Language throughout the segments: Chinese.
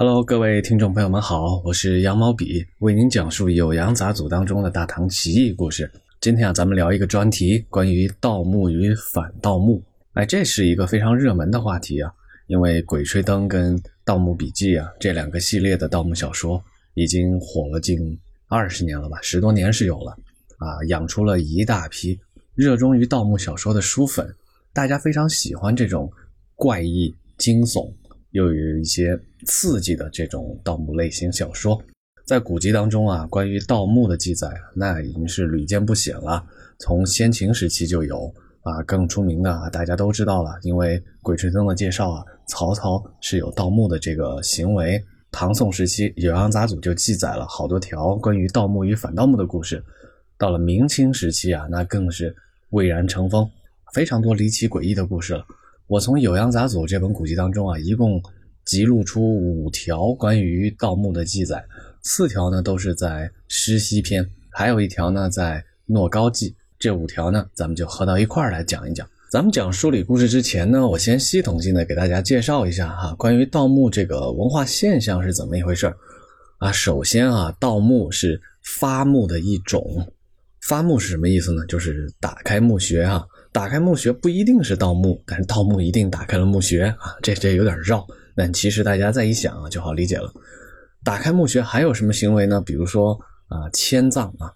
Hello，各位听众朋友们好，我是羊毛笔，为您讲述《酉阳杂俎》当中的大唐奇异故事。今天啊，咱们聊一个专题，关于盗墓与反盗墓。哎，这是一个非常热门的话题啊，因为《鬼吹灯》跟《盗墓笔记》啊这两个系列的盗墓小说已经火了近二十年了吧，十多年是有了啊，养出了一大批热衷于盗墓小说的书粉，大家非常喜欢这种怪异惊悚。又有一些刺激的这种盗墓类型小说，在古籍当中啊，关于盗墓的记载那已经是屡见不鲜了。从先秦时期就有啊，更出名的，大家都知道了，因为《鬼吹灯》的介绍啊，曹操是有盗墓的这个行为。唐宋时期，《酉阳杂俎》就记载了好多条关于盗墓与反盗墓的故事。到了明清时期啊，那更是蔚然成风，非常多离奇诡异的故事了。我从《酉阳杂俎》这本古籍当中啊，一共辑录出五条关于盗墓的记载，四条呢都是在诗西篇，还有一条呢在诺高记。这五条呢，咱们就合到一块儿来讲一讲。咱们讲梳理故事之前呢，我先系统性的给大家介绍一下哈，关于盗墓这个文化现象是怎么一回事儿啊。首先啊，盗墓是发墓的一种，发墓是什么意思呢？就是打开墓穴啊。打开墓穴不一定是盗墓，但是盗墓一定打开了墓穴啊，这这有点绕，但其实大家再一想啊就好理解了。打开墓穴还有什么行为呢？比如说啊迁葬啊，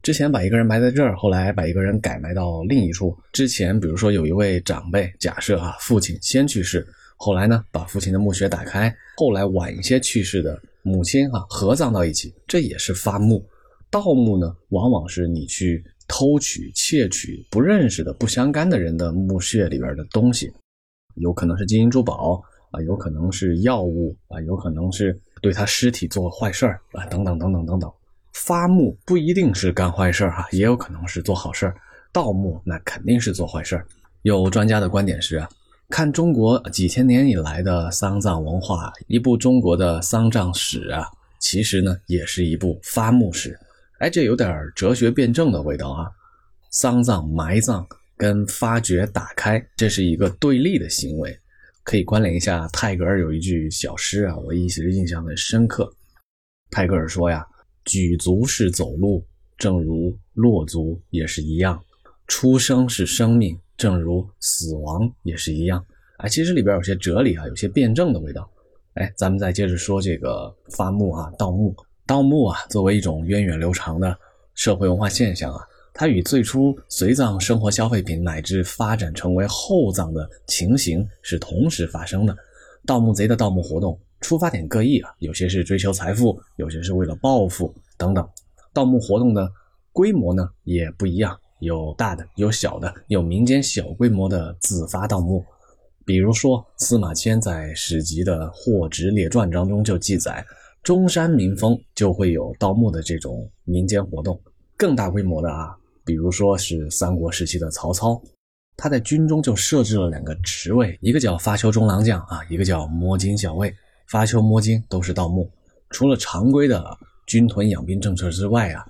之前把一个人埋在这儿，后来把一个人改埋到另一处。之前比如说有一位长辈，假设啊父亲先去世，后来呢把父亲的墓穴打开，后来晚一些去世的母亲啊合葬到一起，这也是发墓。盗墓呢往往是你去。偷取、窃取不认识的、不相干的人的墓穴里边的东西，有可能是金银珠宝啊，有可能是药物啊，有可能是对他尸体做坏事啊，等等等等等等。发墓不一定是干坏事哈，也有可能是做好事盗墓那肯定是做坏事有专家的观点是啊，看中国几千年以来的丧葬文化，一部中国的丧葬史啊，其实呢也是一部发墓史。哎，这有点哲学辩证的味道啊！丧葬、埋葬跟发掘、打开，这是一个对立的行为，可以关联一下。泰戈尔有一句小诗啊，我一直印象很深刻。泰戈尔说呀：“举足是走路，正如落足也是一样；出生是生命，正如死亡也是一样。”哎，其实里边有些哲理啊，有些辩证的味道。哎，咱们再接着说这个伐木啊，盗墓。盗墓啊，作为一种源远流长的社会文化现象啊，它与最初随葬生活消费品乃至发展成为厚葬的情形是同时发生的。盗墓贼的盗墓活动出发点各异啊，有些是追求财富，有些是为了报复等等。盗墓活动的规模呢也不一样，有大的，有小的，有民间小规模的自发盗墓。比如说司马迁在史籍的《货殖列传》当中就记载。中山民风就会有盗墓的这种民间活动，更大规模的啊，比如说是三国时期的曹操，他在军中就设置了两个职位，一个叫发丘中郎将啊，一个叫摸金校尉。发丘、摸金都是盗墓。除了常规的军屯养兵政策之外啊，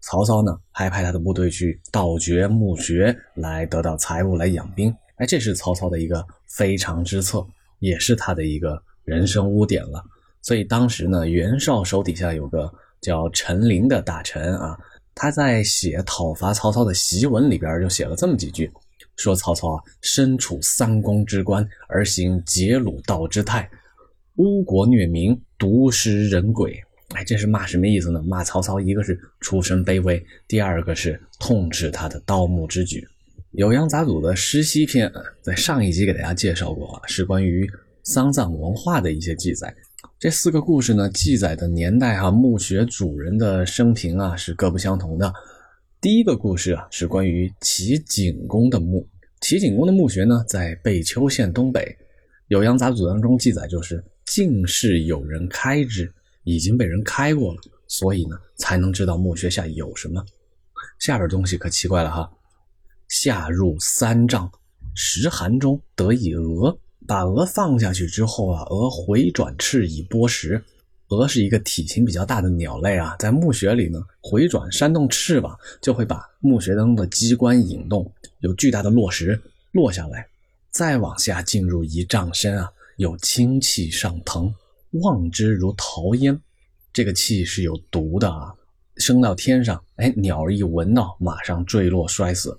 曹操呢还派他的部队去盗掘墓穴来得到财物来养兵。哎，这是曹操的一个非常之策，也是他的一个人生污点了。所以当时呢，袁绍手底下有个叫陈琳的大臣啊，他在写讨伐曹操的檄文里边就写了这么几句，说曹操啊身处三公之官而行劫掳盗之态，污国虐民，毒食人鬼。哎，这是骂什么意思呢？骂曹操，一个是出身卑微，第二个是痛斥他的盗墓之举。《酉阳杂俎》的诗西篇，在上一集给大家介绍过，是关于丧葬文化的一些记载。这四个故事呢，记载的年代哈，墓穴主人的生平啊是各不相同的。第一个故事啊是关于齐景公的墓。齐景公的墓穴呢在贝丘县东北，《酉阳杂俎》当中记载就是竟是有人开之，已经被人开过了，所以呢才能知道墓穴下有什么。下边东西可奇怪了哈，下入三丈，石函中得一鹅。把鹅放下去之后啊，鹅回转翅以剥食。鹅是一个体型比较大的鸟类啊，在墓穴里呢，回转扇动翅膀，就会把墓穴当中的机关引动，有巨大的落石落下来。再往下进入一丈深啊，有清气上腾。望之如桃烟。这个气是有毒的啊，升到天上，哎，鸟儿一闻到，马上坠落摔死。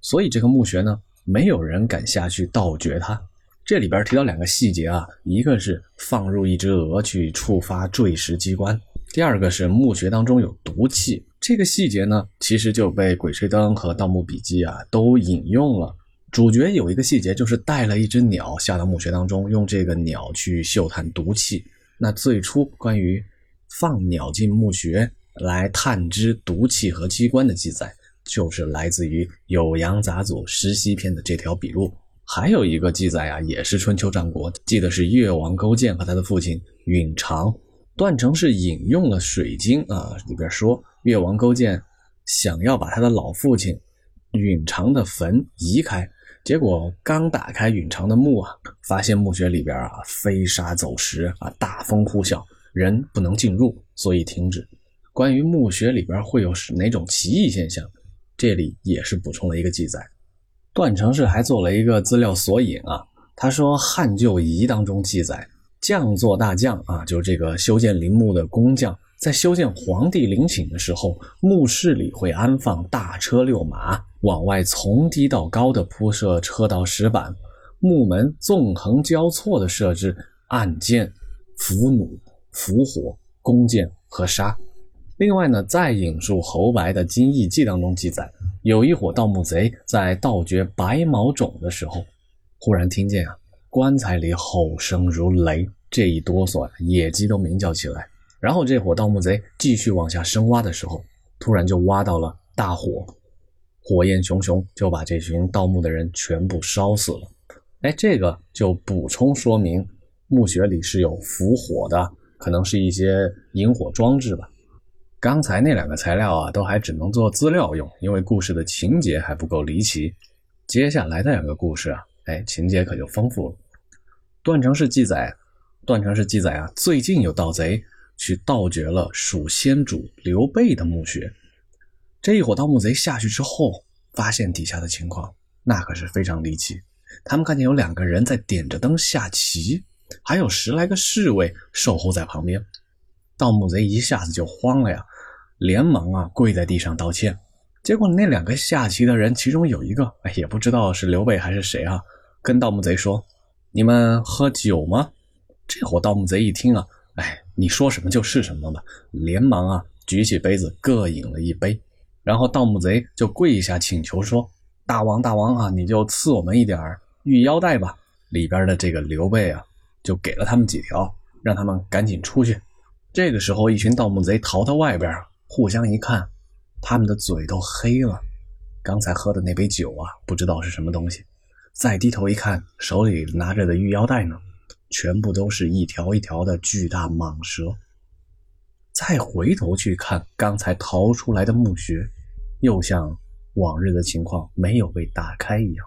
所以这个墓穴呢，没有人敢下去盗掘它。这里边提到两个细节啊，一个是放入一只鹅去触发坠石机关，第二个是墓穴当中有毒气。这个细节呢，其实就被《鬼吹灯》和《盗墓笔记》啊都引用了。主角有一个细节，就是带了一只鸟下到墓穴当中，用这个鸟去嗅探毒气。那最初关于放鸟进墓穴来探知毒气和机关的记载，就是来自于《酉阳杂俎·石溪篇》的这条笔录。还有一个记载啊，也是春秋战国，记得是越王勾践和他的父亲允常。段成是引用了《水经》啊，里边说越王勾践想要把他的老父亲允常的坟移开。结果刚打开允常的墓啊，发现墓穴里边啊飞沙走石啊，大风呼啸，人不能进入，所以停止。关于墓穴里边会有哪种奇异现象，这里也是补充了一个记载。段成式还做了一个资料索引啊，他说《汉旧仪》当中记载，将作大将啊，就是这个修建陵墓的工匠。在修建皇帝陵寝的时候，墓室里会安放大车六马，往外从低到高的铺设车道石板，木门纵横交错的设置暗箭、伏弩、伏火、弓箭和沙。另外呢，再引述侯白的《金翼记》当中记载，有一伙盗墓贼在盗掘白毛冢的时候，忽然听见啊，棺材里吼声如雷，这一哆嗦呀，野鸡都鸣叫起来。然后这伙盗墓贼继续往下深挖的时候，突然就挖到了大火，火焰熊熊，就把这群盗墓的人全部烧死了。哎，这个就补充说明墓穴里是有伏火的，可能是一些引火装置吧。刚才那两个材料啊，都还只能做资料用，因为故事的情节还不够离奇。接下来的两个故事啊，哎，情节可就丰富了。段成式记载，段成式记载啊，最近有盗贼。去盗掘了蜀先主刘备的墓穴，这一伙盗墓贼下去之后，发现底下的情况，那可是非常离奇。他们看见有两个人在点着灯下棋，还有十来个侍卫守候在旁边。盗墓贼一下子就慌了呀，连忙啊跪在地上道歉。结果那两个下棋的人，其中有一个，哎，也不知道是刘备还是谁啊，跟盗墓贼说：“你们喝酒吗？”这伙盗墓贼一听啊。哎，你说什么就是什么吧！连忙啊，举起杯子各饮了一杯，然后盗墓贼就跪下请求说：“大王，大王啊，你就赐我们一点玉腰带吧。”里边的这个刘备啊，就给了他们几条，让他们赶紧出去。这个时候，一群盗墓贼逃到外边，互相一看，他们的嘴都黑了。刚才喝的那杯酒啊，不知道是什么东西。再低头一看，手里拿着的玉腰带呢？全部都是一条一条的巨大蟒蛇。再回头去看刚才逃出来的墓穴，又像往日的情况没有被打开一样。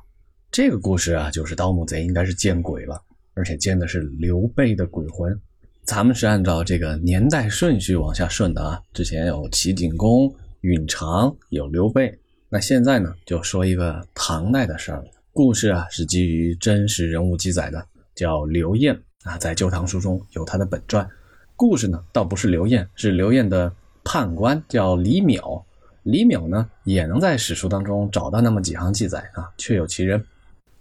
这个故事啊，就是盗墓贼应该是见鬼了，而且见的是刘备的鬼魂。咱们是按照这个年代顺序往下顺的啊。之前有齐景公、允常，有刘备。那现在呢，就说一个唐代的事儿。故事啊，是基于真实人物记载的。叫刘晏啊，在《旧唐书》中有他的本传。故事呢，倒不是刘晏，是刘晏的判官叫李淼。李淼呢，也能在史书当中找到那么几行记载啊，确有其人。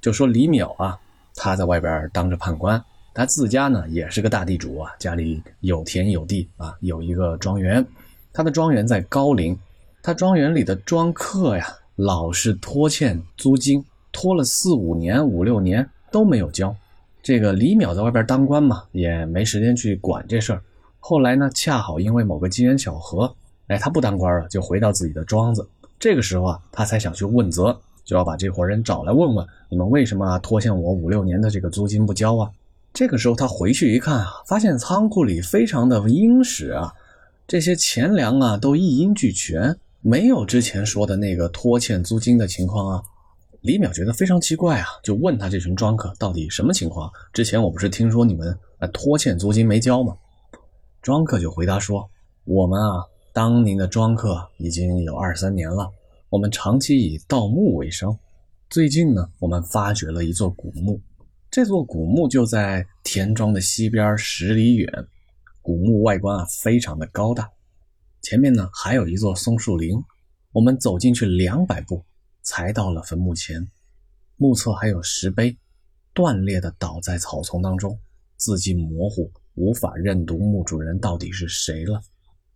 就说李淼啊，他在外边当着判官，他自家呢也是个大地主啊，家里有田有地啊，有一个庄园。他的庄园在高陵，他庄园里的庄客呀，老是拖欠租金，拖了四五年、五六年都没有交。这个李淼在外边当官嘛，也没时间去管这事儿。后来呢，恰好因为某个机缘巧合，哎，他不当官了，就回到自己的庄子。这个时候啊，他才想去问责，就要把这伙人找来问问，你们为什么拖欠我五六年的这个租金不交啊？这个时候他回去一看啊，发现仓库里非常的殷实啊，这些钱粮啊都一应俱全，没有之前说的那个拖欠租金的情况啊。李淼觉得非常奇怪啊，就问他这群庄客到底什么情况？之前我不是听说你们啊拖欠租金没交吗？庄客就回答说：“我们啊当您的庄客已经有二三年了，我们长期以盗墓为生。最近呢，我们发掘了一座古墓，这座古墓就在田庄的西边十里远。古墓外观啊，非常的高大。前面呢还有一座松树林。我们走进去两百步，才到了坟墓前。墓侧还有石碑，断裂的倒在草丛当中，字迹模糊，无法认读墓主人到底是谁了。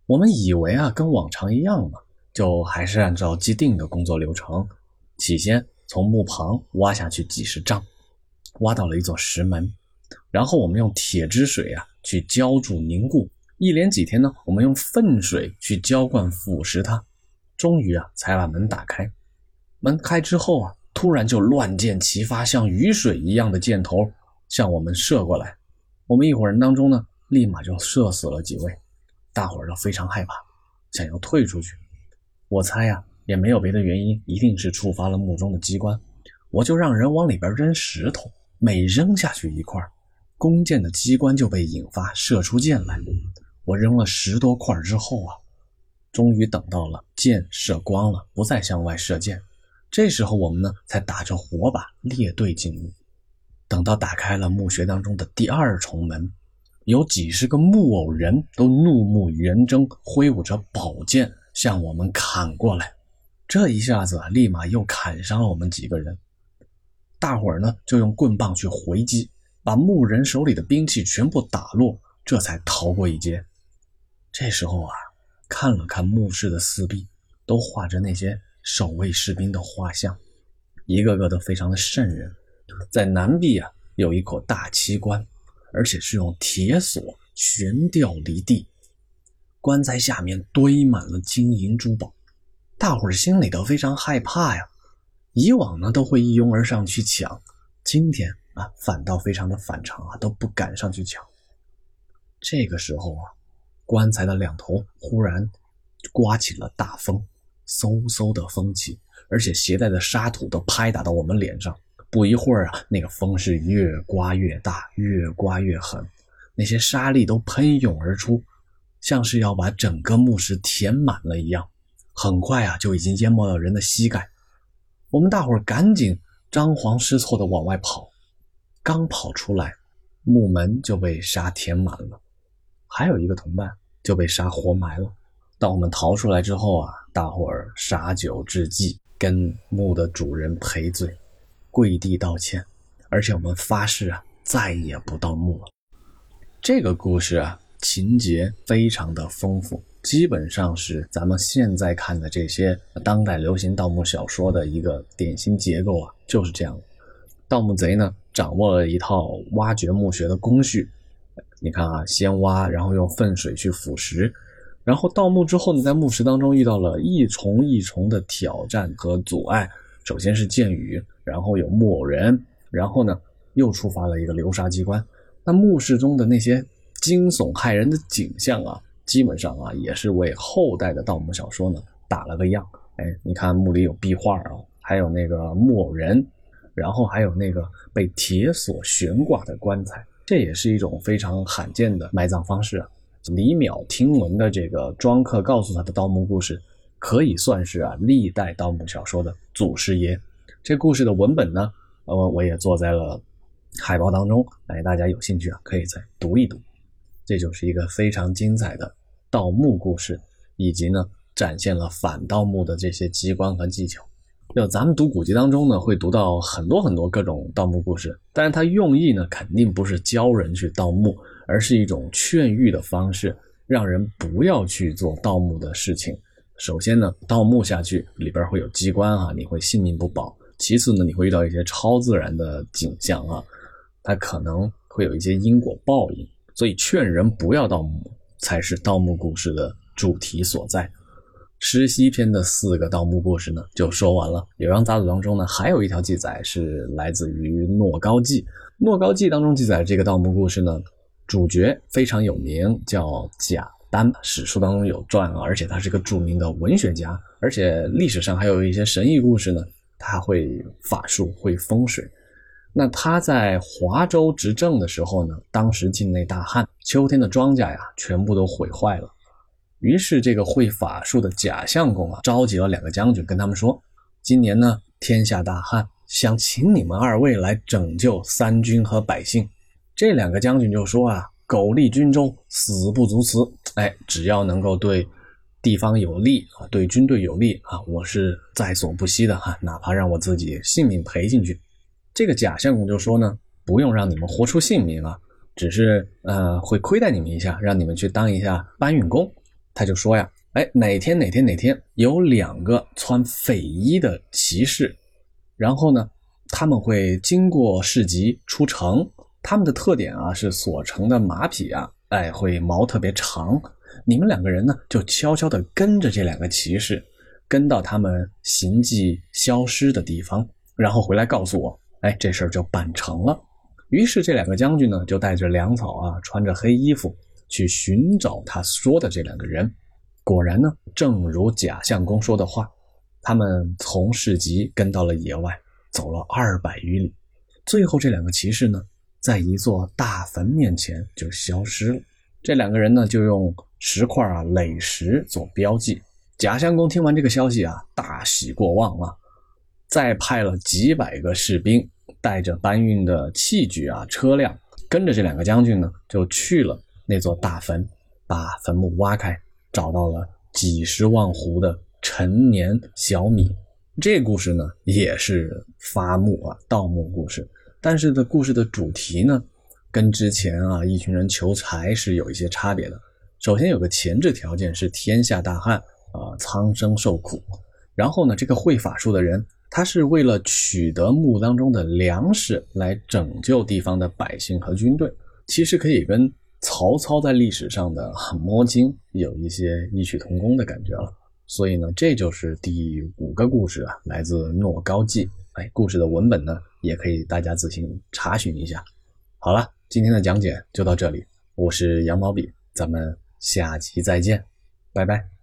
我们以为啊，跟往常一样嘛，就还是按照既定的工作流程。起先从墓旁挖下去几十丈，挖到了一座石门，然后我们用铁汁水啊去浇筑凝固，一连几天呢，我们用粪水去浇灌腐蚀它。终于啊，才把门打开。门开之后啊，突然就乱箭齐发，像雨水一样的箭头向我们射过来。我们一伙人当中呢，立马就射死了几位，大伙儿都非常害怕，想要退出去。我猜呀，也没有别的原因，一定是触发了墓中的机关。我就让人往里边扔石头，每扔下去一块，弓箭的机关就被引发，射出箭来。我扔了十多块之后啊。终于等到了箭射光了，不再向外射箭。这时候我们呢，才打着火把列队进入。等到打开了墓穴当中的第二重门，有几十个木偶人都怒目圆睁，挥舞着宝剑向我们砍过来。这一下子啊，立马又砍伤了我们几个人。大伙儿呢，就用棍棒去回击，把牧人手里的兵器全部打落，这才逃过一劫。这时候啊。看了看墓室的四壁，都画着那些守卫士兵的画像，一个个都非常的瘆人。在南壁啊，有一口大漆棺，而且是用铁锁悬吊离地。棺材下面堆满了金银珠宝，大伙儿心里都非常害怕呀。以往呢，都会一拥而上去抢，今天啊，反倒非常的反常啊，都不敢上去抢。这个时候啊。棺材的两头忽然刮起了大风，嗖嗖的风起，而且携带的沙土都拍打到我们脸上。不一会儿啊，那个风是越刮越大，越刮越狠，那些沙粒都喷涌而出，像是要把整个墓室填满了一样。很快啊，就已经淹没了人的膝盖。我们大伙儿赶紧张皇失措的往外跑，刚跑出来，墓门就被沙填满了。还有一个同伴就被沙活埋了。当我们逃出来之后啊，大伙儿洒酒致祭，跟墓的主人赔罪，跪地道歉，而且我们发誓啊，再也不盗墓了。这个故事啊，情节非常的丰富，基本上是咱们现在看的这些当代流行盗墓小说的一个典型结构啊，就是这样。盗墓贼呢，掌握了一套挖掘墓穴的工序。你看啊，先挖，然后用粪水去腐蚀，然后盗墓之后呢，在墓室当中遇到了一重一重的挑战和阻碍。首先是箭雨，然后有木偶人，然后呢又触发了一个流沙机关。那墓室中的那些惊悚骇人的景象啊，基本上啊也是为后代的盗墓小说呢打了个样。哎，你看墓里有壁画啊，还有那个木偶人，然后还有那个被铁锁悬挂的棺材。这也是一种非常罕见的埋葬方式啊！李淼听闻的这个庄客告诉他的盗墓故事，可以算是啊历代盗墓小说的祖师爷。这故事的文本呢，呃，我也做在了海报当中，哎，大家有兴趣啊，可以再读一读。这就是一个非常精彩的盗墓故事，以及呢，展现了反盗墓的这些机关和技巧。就咱们读古籍当中呢，会读到很多很多各种盗墓故事，但是它用意呢，肯定不是教人去盗墓，而是一种劝喻的方式，让人不要去做盗墓的事情。首先呢，盗墓下去里边会有机关啊，你会性命不保；其次呢，你会遇到一些超自然的景象啊，它可能会有一些因果报应，所以劝人不要盗墓，才是盗墓故事的主题所在。诗西篇的四个盗墓故事呢，就说完了。《酉阳杂俎》当中呢，还有一条记载是来自于《诺高记》。《诺高记》当中记载这个盗墓故事呢，主角非常有名，叫贾丹。史书当中有传啊，而且他是个著名的文学家，而且历史上还有一些神异故事呢。他会法术，会风水。那他在华州执政的时候呢，当时境内大旱，秋天的庄稼呀，全部都毁坏了。于是，这个会法术的贾相公啊，召集了两个将军，跟他们说：“今年呢，天下大旱，想请你们二位来拯救三军和百姓。这两个将军就说啊，苟利军中，死不足辞。哎，只要能够对地方有利啊，对军队有利啊，我是在所不惜的哈，哪怕让我自己性命赔进去。这个贾相公就说呢，不用让你们活出性命啊，只是呃会亏待你们一下，让你们去当一下搬运工。他就说呀。哎，哪天哪天哪天有两个穿匪衣的骑士，然后呢，他们会经过市集出城。他们的特点啊是所乘的马匹啊，哎会毛特别长。你们两个人呢就悄悄地跟着这两个骑士，跟到他们行迹消失的地方，然后回来告诉我。哎，这事儿就办成了。于是这两个将军呢就带着粮草啊，穿着黑衣服去寻找他说的这两个人。果然呢，正如贾相公说的话，他们从市集跟到了野外，走了二百余里，最后这两个骑士呢，在一座大坟面前就消失了。这两个人呢，就用石块啊垒石做标记。贾相公听完这个消息啊，大喜过望啊，再派了几百个士兵，带着搬运的器具啊车辆，跟着这两个将军呢，就去了那座大坟，把坟墓挖开。找到了几十万斛的陈年小米，这故事呢也是发墓啊盗墓故事，但是的故事的主题呢，跟之前啊一群人求财是有一些差别的。首先有个前置条件是天下大旱啊，苍生受苦。然后呢，这个会法术的人，他是为了取得墓当中的粮食来拯救地方的百姓和军队，其实可以跟。曹操在历史上的摸金有一些异曲同工的感觉了，所以呢，这就是第五个故事啊，来自《诺高记》。哎，故事的文本呢，也可以大家自行查询一下。好了，今天的讲解就到这里，我是羊毛笔，咱们下集再见，拜拜。